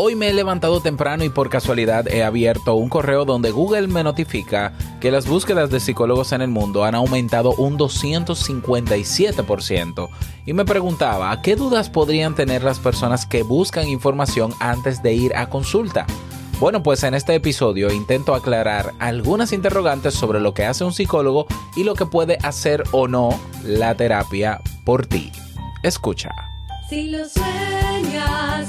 Hoy me he levantado temprano y por casualidad he abierto un correo donde Google me notifica que las búsquedas de psicólogos en el mundo han aumentado un 257% y me preguntaba qué dudas podrían tener las personas que buscan información antes de ir a consulta. Bueno, pues en este episodio intento aclarar algunas interrogantes sobre lo que hace un psicólogo y lo que puede hacer o no la terapia por ti. Escucha. Si lo sueñas,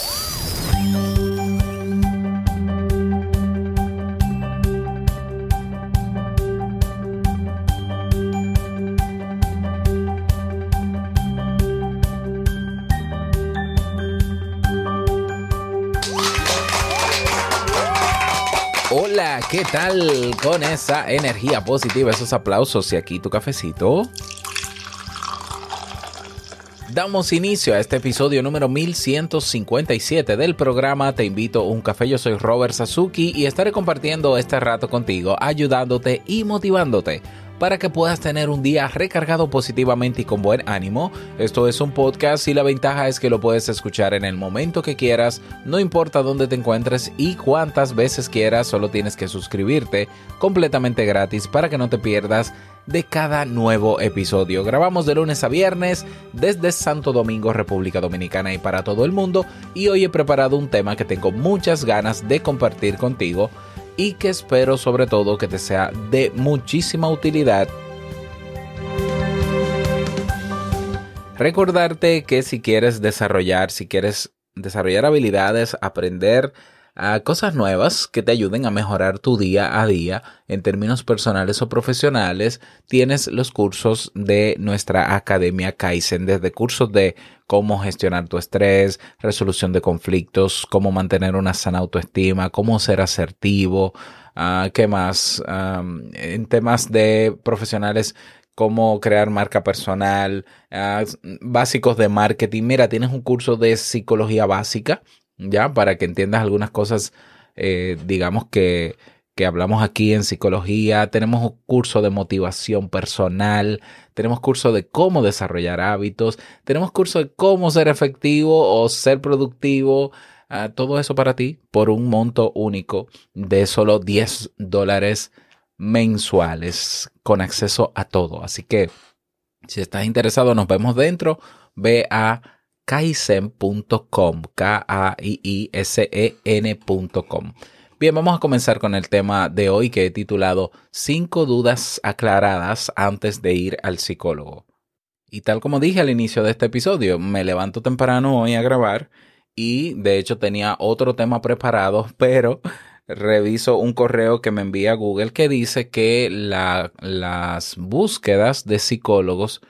¿Qué tal con esa energía positiva, esos aplausos y aquí tu cafecito? Damos inicio a este episodio número 1157 del programa Te invito a un café. Yo soy Robert Sasuki y estaré compartiendo este rato contigo, ayudándote y motivándote para que puedas tener un día recargado positivamente y con buen ánimo. Esto es un podcast y la ventaja es que lo puedes escuchar en el momento que quieras, no importa dónde te encuentres y cuántas veces quieras, solo tienes que suscribirte completamente gratis para que no te pierdas de cada nuevo episodio. Grabamos de lunes a viernes desde Santo Domingo, República Dominicana y para todo el mundo y hoy he preparado un tema que tengo muchas ganas de compartir contigo y que espero sobre todo que te sea de muchísima utilidad. Recordarte que si quieres desarrollar, si quieres desarrollar habilidades, aprender a cosas nuevas que te ayuden a mejorar tu día a día en términos personales o profesionales, tienes los cursos de nuestra Academia Kaizen, desde cursos de cómo gestionar tu estrés, resolución de conflictos, cómo mantener una sana autoestima, cómo ser asertivo, ah, ¿qué más? En temas de profesionales cómo crear marca personal, ah, básicos de marketing. Mira, tienes un curso de psicología básica, ya, para que entiendas algunas cosas, eh, digamos que, que hablamos aquí en psicología. Tenemos un curso de motivación personal, tenemos curso de cómo desarrollar hábitos, tenemos curso de cómo ser efectivo o ser productivo. ah, todo eso para ti por un monto único de solo 10 dólares mensuales con acceso a todo. Así que si estás interesado, nos vemos dentro. Ve a kaizen.com, K-A-I-I-S-E-N.com. Bien, vamos a comenzar con el tema de hoy que he titulado 5 dudas aclaradas antes de ir al psicólogo. Y tal como dije al inicio de este episodio, me levanto temprano hoy a grabar y de hecho tenía otro tema preparado, pero reviso un correo que me envía Google que dice que la- las búsquedas de psicólogos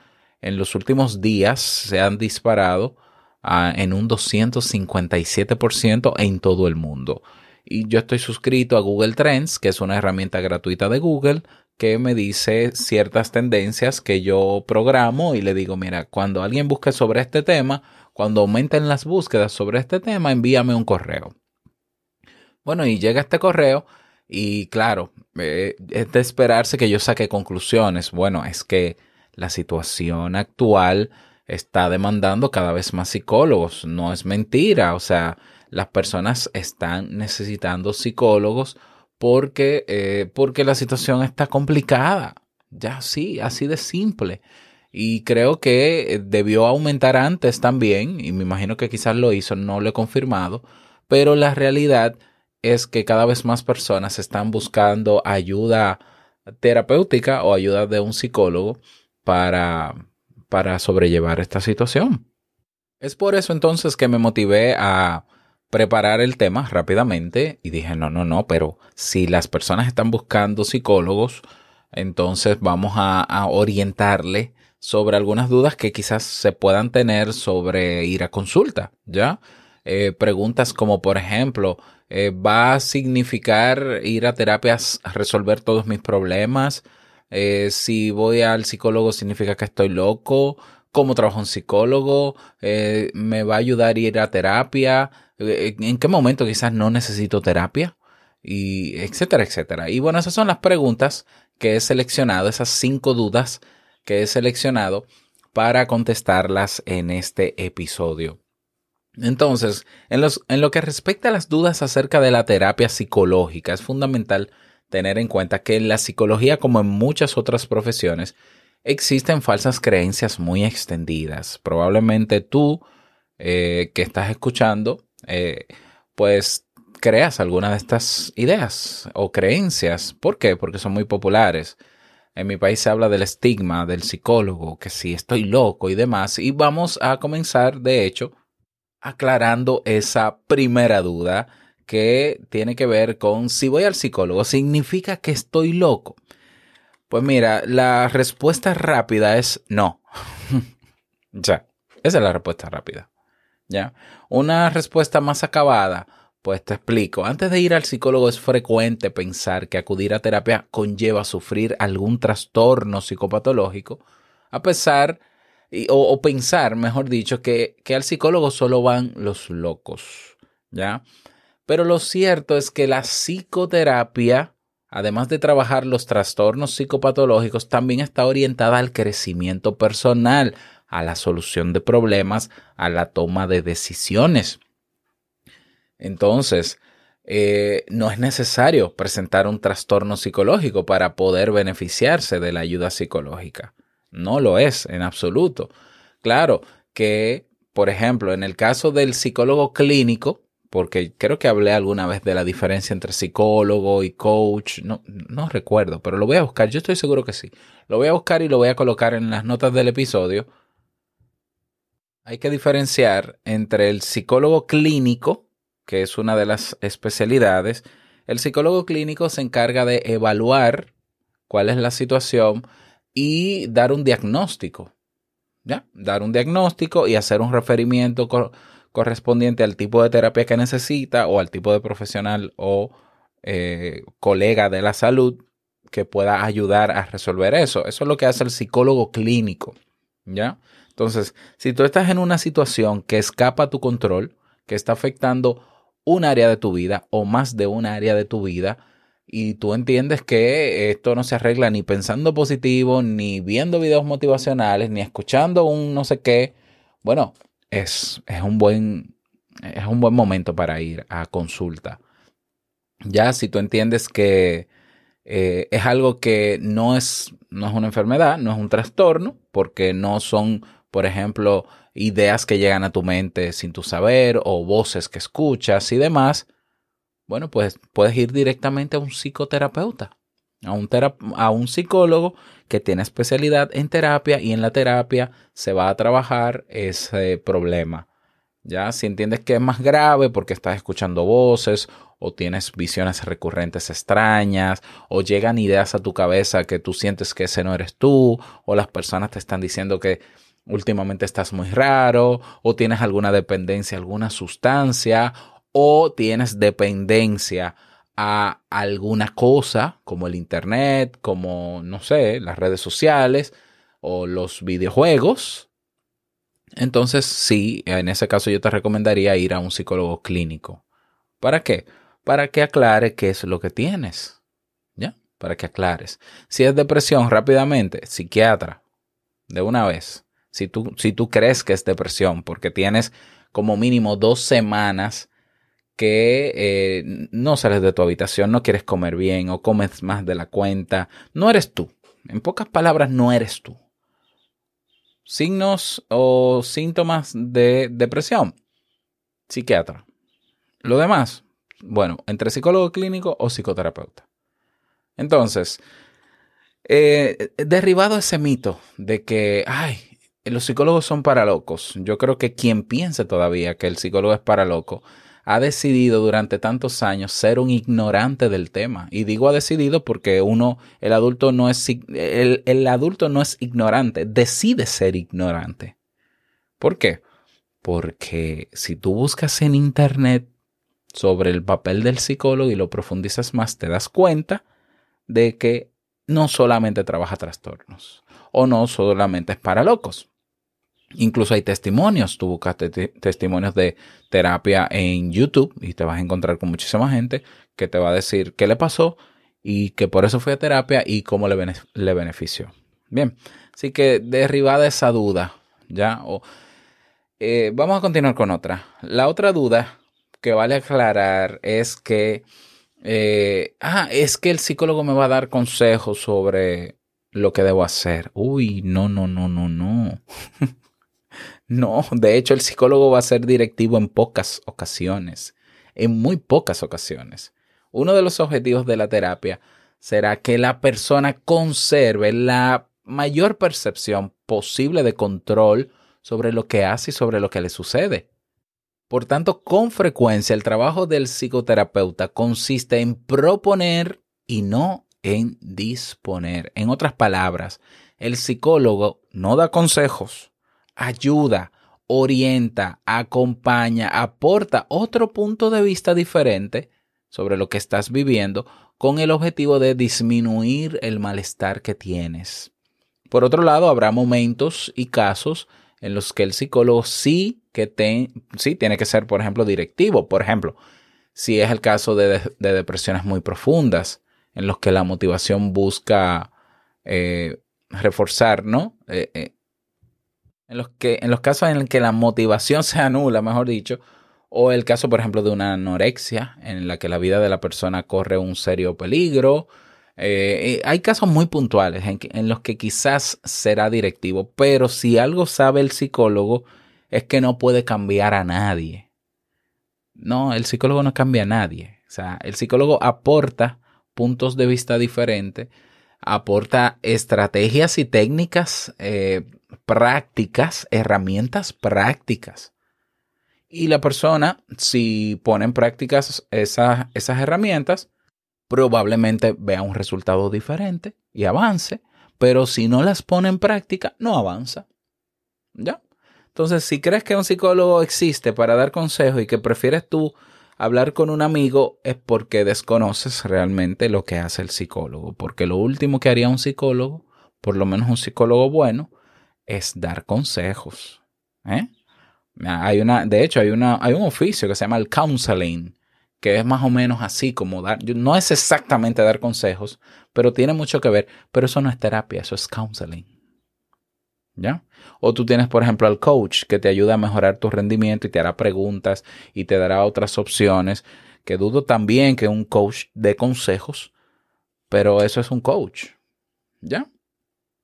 en los últimos días se han disparado en un 257% en todo el mundo. Y yo estoy suscrito a Google Trends, que es una herramienta gratuita de Google que me dice ciertas tendencias que yo programo y le digo, mira, cuando alguien busque sobre este tema, cuando aumenten las búsquedas sobre este tema, envíame un correo. Bueno, y llega este correo y claro, eh, es de esperarse que yo saque conclusiones. Bueno, es que la situación actual está demandando cada vez más psicólogos. No es mentira. O sea, las personas están necesitando psicólogos porque, eh, porque la situación está complicada. Ya sí, así de simple. Y creo que eh, debió aumentar antes también, y me imagino que quizás lo hizo, no lo he confirmado, pero la realidad es que cada vez más personas están buscando ayuda terapéutica o ayuda de un psicólogo para, para sobrellevar esta situación. Es por eso entonces que me motivé a preparar el tema rápidamente y dije, no, no, no, pero si las personas están buscando psicólogos, entonces vamos a, orientarle sobre algunas dudas que quizás se puedan tener sobre ir a consulta, ¿ya? Eh, preguntas como, por ejemplo, eh, ¿va a significar ir a terapias a resolver todos mis problemas? Eh, si voy al psicólogo significa que estoy loco. ¿Cómo trabajo un psicólogo? Eh, ¿Me va a ayudar a ir a terapia? Eh, ¿En qué momento quizás no necesito terapia? Y etcétera, etcétera. Y bueno, esas son las preguntas que he seleccionado, esas cinco dudas que he seleccionado para contestarlas en este episodio. Entonces, en, lo que respecta a las dudas acerca de la terapia psicológica, es fundamental tener en cuenta que en la psicología, como en muchas otras profesiones, existen falsas creencias muy extendidas. Probablemente tú eh, que estás escuchando, eh, pues creas alguna de estas ideas o creencias. ¿Por qué? Porque son muy populares. En mi país se habla del estigma del psicólogo, que si estoy loco y demás. Y vamos a comenzar, de hecho, aclarando esa primera duda que tiene que ver con si voy al psicólogo, ¿significa que estoy loco? Pues mira, la respuesta rápida es no. ya, esa es la respuesta rápida. ¿Ya? Una respuesta más acabada, pues te explico. Antes de ir al psicólogo es frecuente pensar que acudir a terapia conlleva sufrir algún trastorno psicopatológico, a pesar, o, pensar, mejor dicho, que, que al psicólogo solo van los locos. ¿Ya? Pero lo cierto es que la psicoterapia, además de trabajar los trastornos psicopatológicos, también está orientada al crecimiento personal, a la solución de problemas, a la toma de decisiones. Entonces, eh, no es necesario presentar un trastorno psicológico para poder beneficiarse de la ayuda psicológica. No lo es en absoluto. Claro que, por ejemplo, en el caso del psicólogo clínico, porque creo que hablé alguna vez de la diferencia entre psicólogo y coach, no, no recuerdo, pero lo voy a buscar, yo estoy seguro que sí. Lo voy a buscar y lo voy a colocar en las notas del episodio. Hay que diferenciar entre el psicólogo clínico, que es una de las especialidades. El psicólogo clínico se encarga de evaluar cuál es la situación y dar un diagnóstico. ¿Ya? Dar un diagnóstico y hacer un referimiento correspondiente al tipo de terapia que necesita o al tipo de profesional o eh, colega de la salud que pueda ayudar a resolver eso. Eso es lo que hace el psicólogo clínico, ¿ya? Entonces, si tú estás en una situación que escapa a tu control, que está afectando un área de tu vida o más de un área de tu vida, y tú entiendes que esto no se arregla ni pensando positivo, ni viendo videos motivacionales, ni escuchando un no sé qué, bueno, es, es, un buen, es un buen momento para ir a consulta. Ya si tú entiendes que eh, es algo que no es, no es una enfermedad, no es un trastorno, porque no son, por ejemplo, ideas que llegan a tu mente sin tu saber o voces que escuchas y demás, bueno, pues puedes ir directamente a un psicoterapeuta, a un, a un psicólogo que tiene especialidad en terapia y en la terapia se va a trabajar ese problema. Ya, si entiendes que es más grave porque estás escuchando voces o tienes visiones recurrentes extrañas o llegan ideas a tu cabeza que tú sientes que ese no eres tú o las personas te están diciendo que últimamente estás muy raro o tienes alguna dependencia, alguna sustancia o tienes dependencia a alguna cosa como el Internet, como, no sé, las redes sociales o los videojuegos, entonces sí, en ese caso yo te recomendaría ir a un psicólogo clínico. ¿Para qué? Para que aclare qué es lo que tienes. ¿Ya? Para que aclares. Si es depresión, rápidamente, psiquiatra, de una vez. Si tú, si tú crees que es depresión, porque tienes como mínimo dos semanas que eh, no sales de tu habitación, no quieres comer bien o comes más de la cuenta, no eres tú. En pocas palabras, no eres tú. Signos o síntomas de depresión, psiquiatra. Lo demás, bueno, entre psicólogo clínico o psicoterapeuta. Entonces, eh, derribado ese mito de que, ay, los psicólogos son para locos. Yo creo que quien piense todavía que el psicólogo es para loco, ha decidido durante tantos años ser un ignorante del tema. Y digo ha decidido porque uno, el adulto no es, el, el adulto no es ignorante, decide ser ignorante. ¿Por qué? Porque si tú buscas en internet sobre el papel del psicólogo y lo profundizas más, te das cuenta de que no solamente trabaja trastornos o no solamente es para locos. Incluso hay testimonios, tú buscaste testimonios de terapia en YouTube y te vas a encontrar con muchísima gente que te va a decir qué le pasó y que por eso fue a terapia y cómo le, le benefició. Bien, así que derribada esa duda, ¿ya? Eh, vamos a continuar con otra. La otra duda que vale aclarar es que, eh, ah, es que el psicólogo me va a dar consejos sobre lo que debo hacer. Uy, no, no, no, no, no. No, de hecho el psicólogo va a ser directivo en pocas ocasiones, en muy pocas ocasiones. Uno de los objetivos de la terapia será que la persona conserve la mayor percepción posible de control sobre lo que hace y sobre lo que le sucede. Por tanto, con frecuencia el trabajo del psicoterapeuta consiste en proponer y no en disponer. En otras palabras, el psicólogo no da consejos, ayuda, orienta, acompaña, aporta otro punto de vista diferente sobre lo que estás viviendo con el objetivo de disminuir el malestar que tienes. Por otro lado, habrá momentos y casos en los que el psicólogo sí que sí tiene que ser, por ejemplo, directivo. Por ejemplo, si es el caso de, depresiones muy profundas, en los que la motivación busca eh, reforzar, ¿no? Eh, eh, en los, que, en los casos en los que la motivación se anula, mejor dicho, o el caso, por ejemplo, de una anorexia, en la que la vida de la persona corre un serio peligro. Eh, eh, hay casos muy puntuales en, los que quizás será directivo, pero si algo sabe el psicólogo es que no puede cambiar a nadie. No, el psicólogo no cambia a nadie. O sea, el psicólogo aporta puntos de vista diferentes, aporta estrategias y técnicas eh, prácticas, herramientas prácticas. Y la persona, si pone en prácticas esas, esas herramientas, probablemente vea un resultado diferente y avance, pero si no las pone en práctica, no avanza. ¿Ya? Entonces, si crees que un psicólogo existe para dar consejos y que prefieres tú hablar con un amigo, es porque desconoces realmente lo que hace el psicólogo. Porque lo último que haría un psicólogo, por lo menos un psicólogo bueno, es dar consejos. ¿eh? Hay una, de hecho, hay, una, hay un oficio que se llama el counseling, que es más o menos así como dar, no es exactamente dar consejos, pero tiene mucho que ver, pero eso no es terapia, eso es counseling. ¿Ya? O tú tienes, por ejemplo, al coach que te ayuda a mejorar tu rendimiento y te hará preguntas y te dará otras opciones, que dudo también que un coach dé consejos, pero eso es un coach. ¿Ya?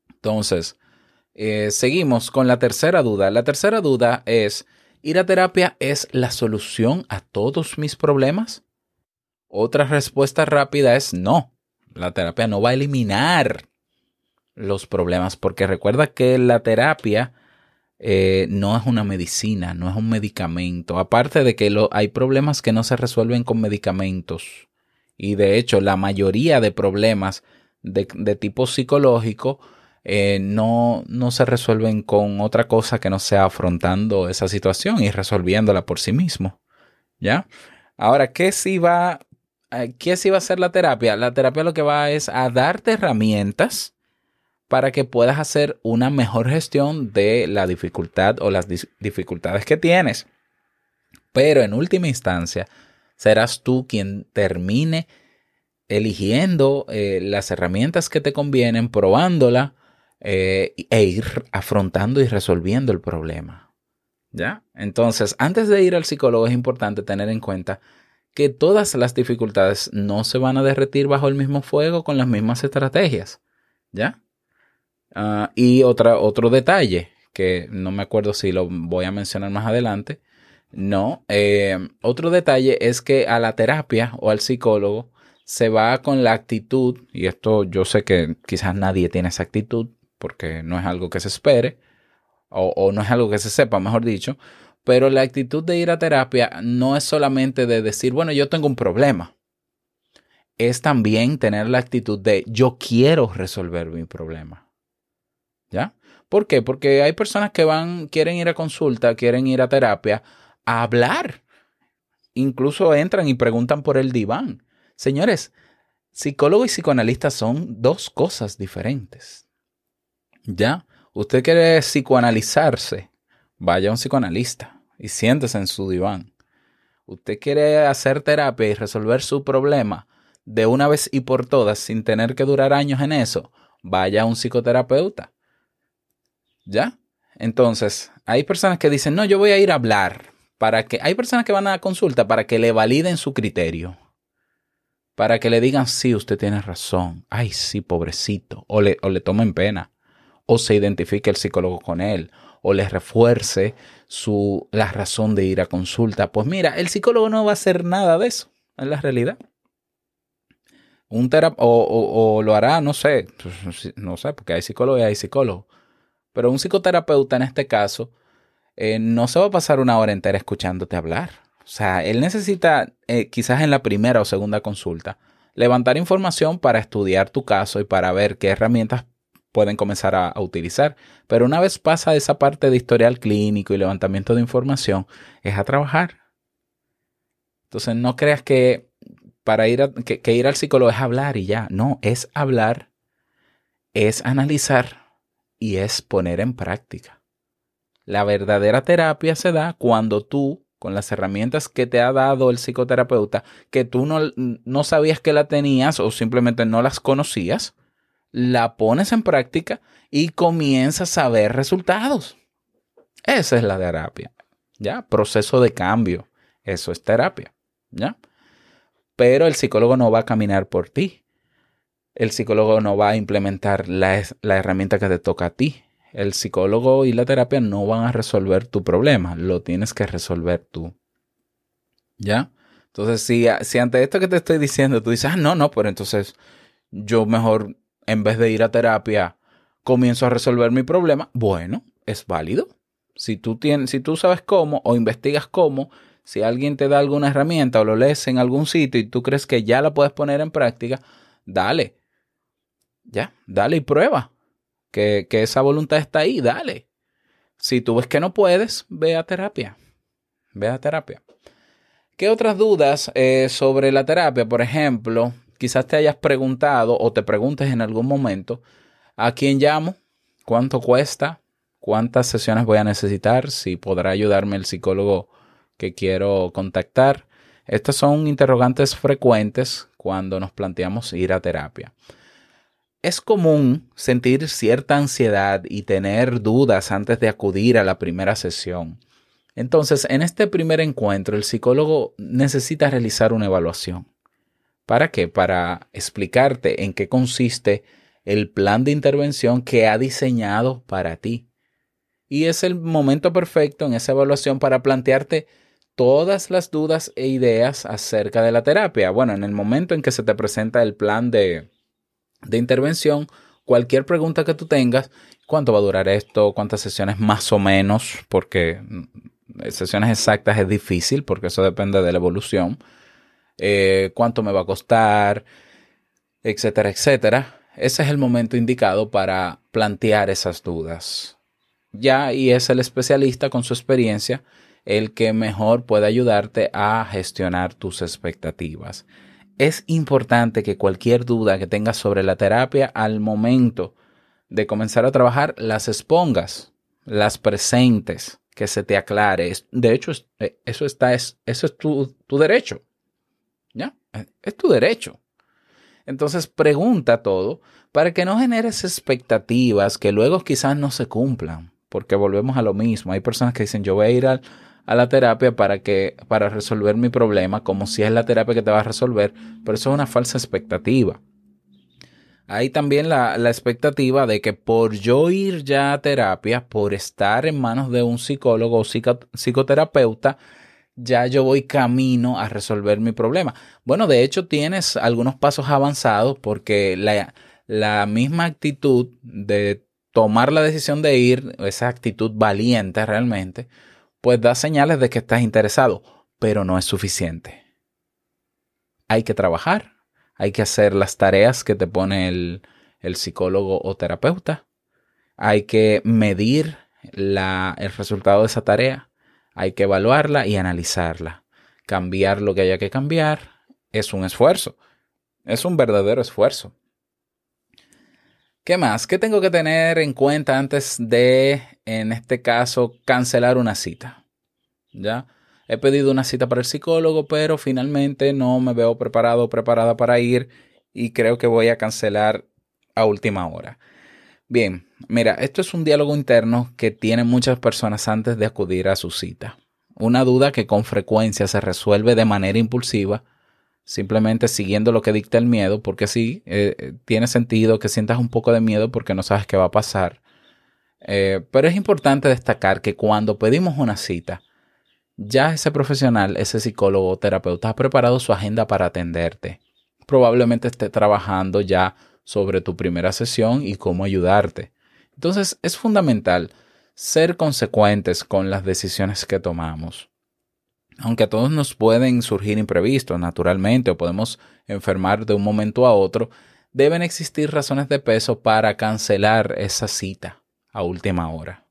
Entonces, eh, seguimos con la tercera duda. La tercera duda es, ¿ir a terapia es la solución a todos mis problemas? Otra respuesta rápida es no. La terapia no va a eliminar los problemas porque recuerda que la terapia eh, no es una medicina, no es un medicamento. Aparte de que hay problemas que no se resuelven con medicamentos. Y de hecho, la mayoría de problemas de tipo psicológico eh, no, no se resuelven con otra cosa que no sea afrontando esa situación y resolviéndola por sí mismo. ¿Ya? Ahora, ¿qué si va, eh, qué si va a ser la terapia? La terapia lo que va es a darte herramientas para que puedas hacer una mejor gestión de la dificultad o las dificultades que tienes. Pero en última instancia, serás tú quien termine eligiendo eh, las herramientas que te convienen, probándola eh, e ir afrontando y resolviendo el problema. ¿Ya? Entonces, antes de ir al psicólogo es importante tener en cuenta que todas las dificultades no se van a derretir bajo el mismo fuego con las mismas estrategias. ¿Ya? Ah, y otra, otro detalle, que no me acuerdo si lo voy a mencionar más adelante. No, eh, otro detalle es que a la terapia o al psicólogo se va con la actitud, y esto yo sé que quizás nadie tiene esa actitud, porque no es algo que se espere, o, no es algo que se sepa, mejor dicho, Pero la actitud de ir a terapia no es solamente de decir, bueno, yo tengo un problema. Es también tener la actitud de yo quiero resolver mi problema. ¿Ya? ¿Por qué? Porque hay personas que van, quieren ir a consulta, quieren ir a terapia a hablar. Incluso entran y preguntan por el diván. Señores, psicólogo y psicoanalista son dos cosas diferentes. ¿Ya? Usted quiere psicoanalizarse, vaya a un psicoanalista y siéntese en su diván. Usted quiere hacer terapia y resolver su problema de una vez y por todas sin tener que durar años en eso, vaya a un psicoterapeuta. ¿Ya? Entonces, hay personas que dicen, no, yo voy a ir a hablar. Para que, hay personas que van a la consulta para que le validen su criterio. Para que le digan, sí, usted tiene razón. Ay, sí, pobrecito. O le, o le tomen pena. O se identifique el psicólogo con él. O le refuerce su, la razón de ir a consulta. Pues mira, el psicólogo no va a hacer nada de eso. Es la realidad. Un terap o, o, o lo hará, no sé, no sé, porque hay psicólogos y hay psicólogos. Pero un psicoterapeuta en este caso eh, no se va a pasar una hora entera escuchándote hablar. O sea, él necesita, eh, quizás en la primera o segunda consulta, levantar información para estudiar tu caso y para ver qué herramientas pueden comenzar a, a, utilizar. Pero una vez pasa esa parte de historial clínico y levantamiento de información, es a trabajar. Entonces no creas que para ir a, que, que ir al psicólogo es hablar y ya. No, es hablar, es analizar y es poner en práctica. La verdadera terapia se da cuando tú, con las herramientas que te ha dado el psicoterapeuta, que tú no, no sabías que la tenías o simplemente no las conocías, la pones en práctica y comienzas a ver resultados. Esa es la terapia. ¿Ya? Proceso de cambio. Eso es terapia. ¿Ya? Pero el psicólogo no va a caminar por ti. El psicólogo no va a implementar la, la herramienta que te toca a ti el psicólogo y la terapia no van a resolver tu problema, lo tienes que resolver tú. ¿Ya? Entonces, si, si ante esto que te estoy diciendo tú dices, ah, no, no, pero entonces yo mejor, en vez de ir a terapia, comienzo a resolver mi problema, bueno, es válido. Si tú, tienes, si tú sabes cómo o investigas cómo, si alguien te da alguna herramienta o lo lees en algún sitio y tú crees que ya la puedes poner en práctica, dale. Ya, dale y prueba que, que esa voluntad está ahí, dale. Si tú ves que no puedes, ve a terapia. Ve a terapia. ¿Qué otras dudas eh, sobre la terapia? Por ejemplo, quizás te hayas preguntado o te preguntes en algún momento, ¿a quién llamo? ¿Cuánto cuesta? ¿Cuántas sesiones voy a necesitar? Si podrá ayudarme el psicólogo que quiero contactar. Estas son interrogantes frecuentes cuando nos planteamos ir a terapia. Es común sentir cierta ansiedad y tener dudas antes de acudir a la primera sesión. Entonces, en este primer encuentro, el psicólogo necesita realizar una evaluación. ¿Para qué? Para explicarte en qué consiste el plan de intervención que ha diseñado para ti. Y es el momento perfecto en esa evaluación para plantearte todas las dudas e ideas acerca de la terapia. Bueno, en el momento en que se te presenta el plan de, de intervención, cualquier pregunta que tú tengas, cuánto va a durar esto, cuántas sesiones más o menos, porque mm, sesiones exactas es difícil, porque eso depende de la evolución, eh, cuánto me va a costar, etcétera, etcétera. Ese es el momento indicado para plantear esas dudas. Ya, y es el especialista con su experiencia el que mejor puede ayudarte a gestionar tus expectativas es importante que cualquier duda que tengas sobre la terapia al momento de comenzar a trabajar las expongas, las presentes, que se te aclare. De hecho, eh, eso, está, es, eso es tu, tu derecho. Es tu derecho. Entonces pregunta todo para que no generes expectativas que luego quizás no se cumplan, porque volvemos a lo mismo. Hay personas que dicen, yo voy a ir al, a la terapia para que para resolver mi problema, como si es la terapia que te va a resolver, pero eso es una falsa expectativa. Hay también la, la, expectativa de que por yo ir ya a terapia, por estar en manos de un psicólogo o psicoterapeuta, ya yo voy camino a resolver mi problema. Bueno, de hecho tienes algunos pasos avanzados porque la, la misma actitud de tomar la decisión de ir, esa actitud valiente realmente, pues da señales de que estás interesado, pero no es suficiente. Hay que trabajar, hay que hacer las tareas que te pone el, el psicólogo o terapeuta, hay que medir la, el resultado de esa tarea, hay que evaluarla y analizarla. Cambiar lo que haya que cambiar es un esfuerzo, es un verdadero esfuerzo. ¿Qué más? ¿Qué tengo que tener en cuenta antes de, en este caso, cancelar una cita? ¿Ya? He pedido una cita para el psicólogo, pero finalmente no me veo preparado o preparada para ir y creo que voy a cancelar a última hora. Bien, mira, esto es un diálogo interno que tienen muchas personas antes de acudir a su cita. Una duda que con frecuencia se resuelve de manera impulsiva simplemente siguiendo lo que dicta el miedo, porque sí, eh, tiene sentido que sientas un poco de miedo porque no sabes qué va a pasar. Eh, pero es importante destacar que cuando pedimos una cita, ya ese profesional, ese psicólogo o terapeuta ha preparado su agenda para atenderte. Probablemente esté trabajando ya sobre tu primera sesión y cómo ayudarte. Entonces es fundamental ser consecuentes con las decisiones que tomamos aunque a todos nos pueden surgir imprevistos, naturalmente, o podemos enfermar de un momento a otro, deben existir razones de peso para cancelar esa cita a última hora.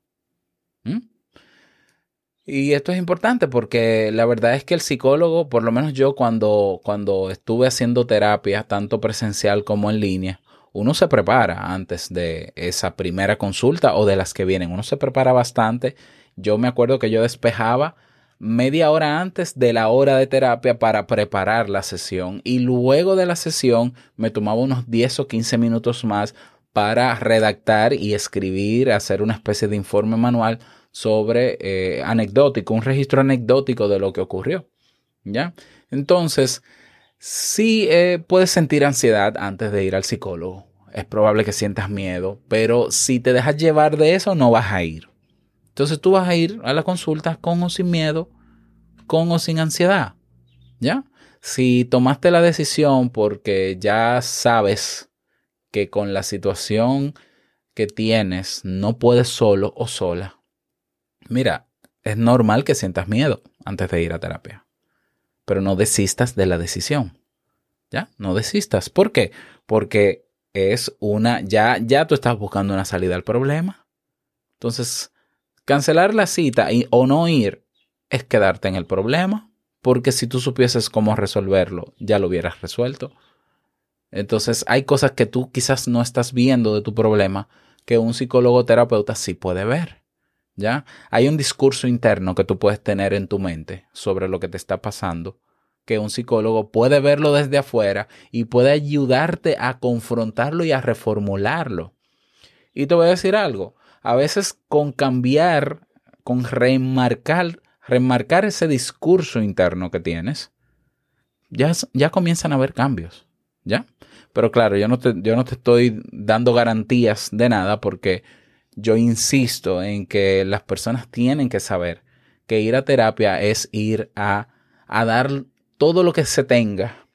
¿Mm? Y esto es importante porque la verdad es que el psicólogo, por lo menos yo cuando, cuando estuve haciendo terapia, tanto presencial como en línea, uno se prepara antes de esa primera consulta o de las que vienen. Uno se prepara bastante. Yo me acuerdo que yo despejaba media hora antes de la hora de terapia para preparar la sesión y luego de la sesión me tomaba unos 10 o 15 minutos más para redactar y escribir, hacer una especie de informe manual sobre eh, anecdótico, un registro anecdótico de lo que ocurrió. ¿Ya? Entonces, sí eh, puedes sentir ansiedad antes de ir al psicólogo. Es probable que sientas miedo, pero si te dejas llevar de eso, no vas a ir. Entonces tú vas a ir a la consulta con o sin miedo, con o sin ansiedad. ¿Ya? Si tomaste la decisión porque ya sabes que con la situación que tienes no puedes solo o sola, mira, es normal que sientas miedo antes de ir a terapia. Pero no desistas de la decisión. ¿Ya? No desistas. ¿Por qué? Porque es una, ya, ya tú estás buscando una salida al problema. Entonces, Cancelar la cita y, o no ir es quedarte en el problema, porque si tú supieses cómo resolverlo, ya lo hubieras resuelto. Entonces hay cosas que tú quizás no estás viendo de tu problema que un psicólogo terapeuta sí puede ver. ¿Ya? Hay un discurso interno que tú puedes tener en tu mente sobre lo que te está pasando, que un psicólogo puede verlo desde afuera y puede ayudarte a confrontarlo y a reformularlo. Y te voy a decir algo, a veces con cambiar, con remarcar, remarcar ese discurso interno que tienes, ya, ya comienzan a haber cambios, ¿ya? Pero claro, yo no, te, yo no te estoy dando garantías de nada porque yo insisto en que las personas tienen que saber que ir a terapia es ir a, a dar todo lo que se tenga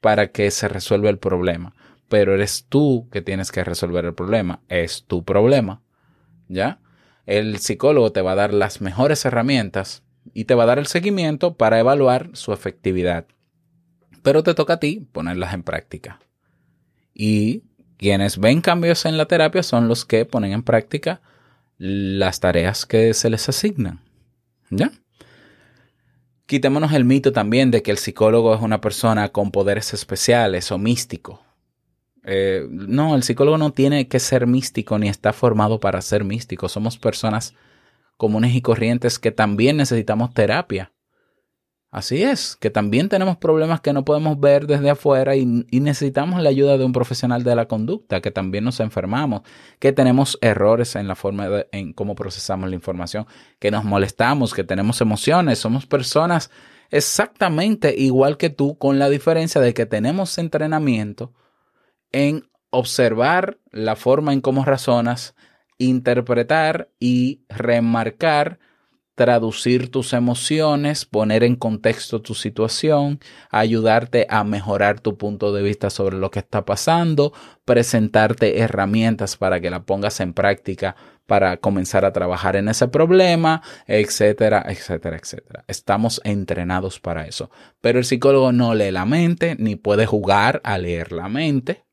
para que se resuelva el problema. Pero eres tú que tienes que resolver el problema. Es tu problema. ¿ya? El psicólogo te va a dar las mejores herramientas y te va a dar el seguimiento para evaluar su efectividad. Pero te toca a ti ponerlas en práctica. Y quienes ven cambios en la terapia son los que ponen en práctica las tareas que se les asignan. ¿Ya? Quitémonos el mito también de que el psicólogo es una persona con poderes especiales o místico. Eh, no, el psicólogo no tiene que ser místico ni está formado para ser místico. Somos personas comunes y corrientes que también necesitamos terapia. Así es, que también tenemos problemas que no podemos ver desde afuera y, necesitamos la ayuda de un profesional de la conducta, que también nos enfermamos, que tenemos errores en la forma en cómo procesamos la información, que nos molestamos, que tenemos emociones, somos personas exactamente igual que tú, con la diferencia de que tenemos entrenamiento, en observar la forma en cómo razonas, interpretar y remarcar traducir tus emociones, poner en contexto tu situación, ayudarte a mejorar tu punto de vista sobre lo que está pasando, presentarte herramientas para que la pongas en práctica para comenzar a trabajar en ese problema, etcétera, etcétera, etcétera. Estamos entrenados para eso. Pero el psicólogo no lee la mente, ni puede jugar a leer la mente.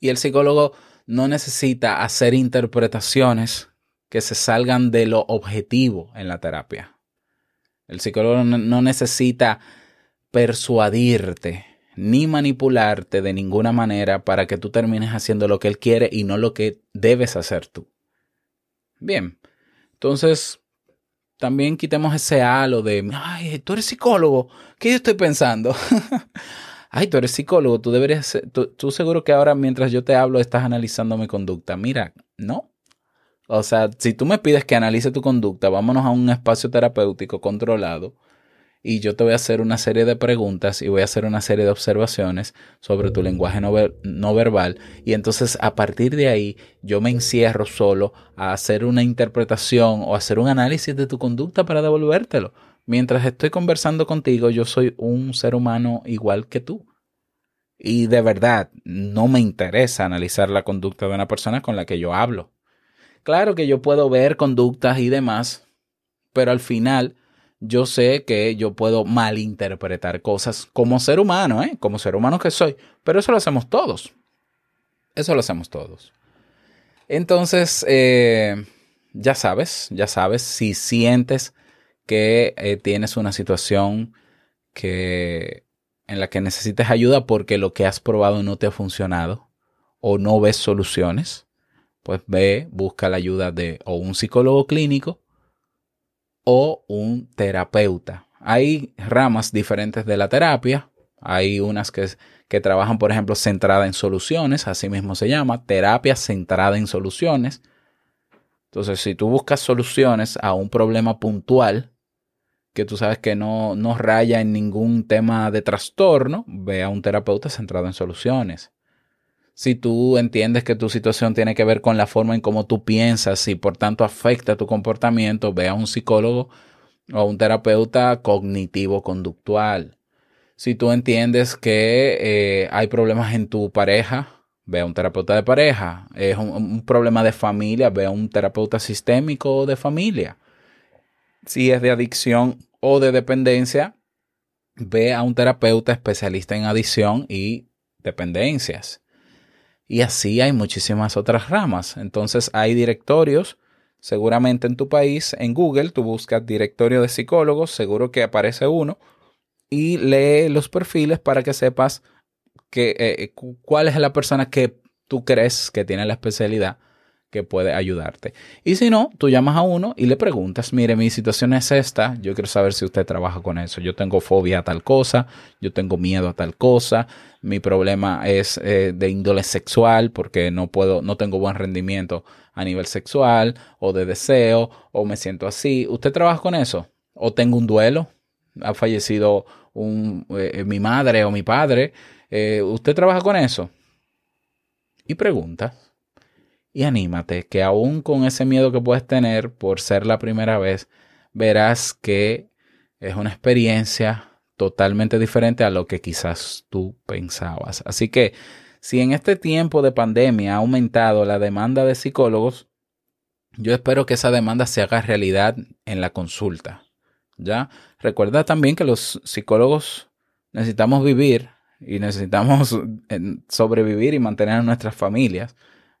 Y el psicólogo no necesita hacer interpretaciones que se salgan de lo objetivo en la terapia. El psicólogo no necesita persuadirte ni manipularte de ninguna manera para que tú termines haciendo lo que él quiere y no lo que debes hacer tú. Bien, entonces también quitemos ese halo de, ay, tú eres psicólogo, ¿qué yo estoy pensando? ay, tú eres psicólogo, tú deberías, tú, tú seguro que ahora mientras yo te hablo estás analizando mi conducta. Mira, no. O sea, si tú me pides que analice tu conducta, vámonos a un espacio terapéutico controlado y yo te voy a hacer una serie de preguntas y voy a hacer una serie de observaciones sobre tu lenguaje no, verbal y entonces a partir de ahí yo me encierro solo a hacer una interpretación o hacer un análisis de tu conducta para devolvértelo. Mientras estoy conversando contigo, yo soy un ser humano igual que tú. Y de verdad, no me interesa analizar la conducta de una persona con la que yo hablo. Claro que yo puedo ver conductas y demás, pero al final yo sé que yo puedo malinterpretar cosas como ser humano, ¿eh? como ser humano que soy, pero eso lo hacemos todos. Eso lo hacemos todos. Entonces, eh, ya sabes, ya sabes, si sientes que eh, tienes una situación que, en la que necesites ayuda porque lo que has probado no te ha funcionado o no ves soluciones, pues ve, busca la ayuda de o un psicólogo clínico o un terapeuta. Hay ramas diferentes de la terapia. Hay unas que, que trabajan, por ejemplo, centrada en soluciones, así mismo se llama, terapia centrada en soluciones. Entonces, si tú buscas soluciones a un problema puntual, que tú sabes que no, no raya en ningún tema de trastorno, ve a un terapeuta centrado en soluciones si tú entiendes que tu situación tiene que ver con la forma en cómo tú piensas y por tanto afecta tu comportamiento, ve a un psicólogo o a un terapeuta cognitivo-conductual. Si tú entiendes que eh, hay problemas en tu pareja, ve a un terapeuta de pareja. Es un, un, problema de familia, ve a un terapeuta sistémico de familia. Si es de adicción o de dependencia, ve a un terapeuta especialista en adicción y dependencias. Y así hay muchísimas otras ramas. Entonces hay directorios, seguramente en tu país, en Google, tú buscas directorio de psicólogos, seguro que aparece uno, y lee los perfiles para que sepas que, eh, cuál es la persona que tú crees que tiene la especialidad que puede ayudarte. Y si no, tú llamas a uno y le preguntas, mire, mi situación es esta, yo quiero saber si usted trabaja con eso. Yo tengo fobia a tal cosa, yo tengo miedo a tal cosa, mi problema es eh, de índole sexual porque no puedo, no tengo buen rendimiento a nivel sexual o de deseo o me siento así. ¿Usted trabaja con eso? ¿O tengo un duelo? ¿Ha fallecido un, eh, mi madre o mi padre? Eh, ¿Usted trabaja con eso? Y pregunta y anímate, que aún con ese miedo que puedes tener por ser la primera vez, verás que es una experiencia totalmente diferente a lo que quizás tú pensabas. Así que si en este tiempo de pandemia ha aumentado la demanda de psicólogos, yo espero que esa demanda se haga realidad en la consulta. ¿Ya? Recuerda también que los psicólogos necesitamos vivir y necesitamos eh, sobrevivir y mantener a nuestras familias.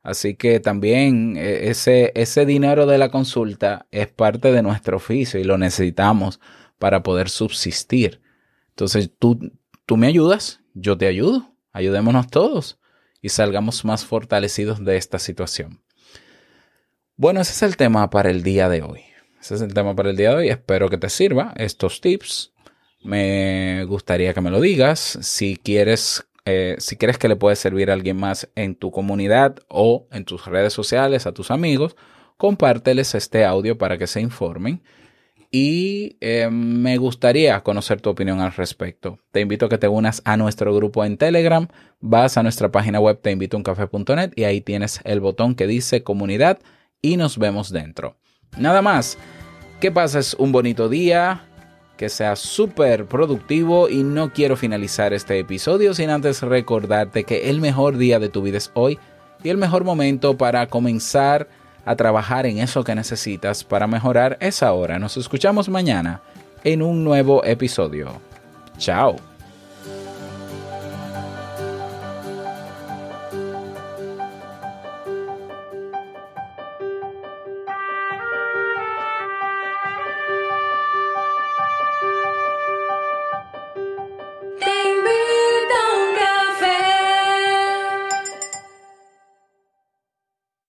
Así que también eh, ese, ese dinero de la consulta es parte de nuestro oficio y lo necesitamos para poder subsistir. Entonces tú, tú me ayudas, yo te ayudo, ayudémonos todos y salgamos más fortalecidos de esta situación. Bueno, ese es el tema para el día de hoy. Ese es el tema para el día de hoy. Espero que te sirva estos tips. Me gustaría que me lo digas. Si quieres eh, si crees que le puede servir a alguien más en tu comunidad o en tus redes sociales, a tus amigos, compárteles este audio para que se informen. Y eh, me gustaría conocer tu opinión al respecto. Te invito a que te unas a nuestro grupo en Telegram. Vas a nuestra página web teinvitouncafé.net y ahí tienes el botón que dice comunidad y nos vemos dentro. Nada más. Que pases un bonito día, que sea súper productivo y no quiero finalizar este episodio sin antes recordarte que el mejor día de tu vida es hoy y el mejor momento para comenzar a trabajar en eso que necesitas para mejorar es ahora. Nos escuchamos mañana en un nuevo episodio. Chao.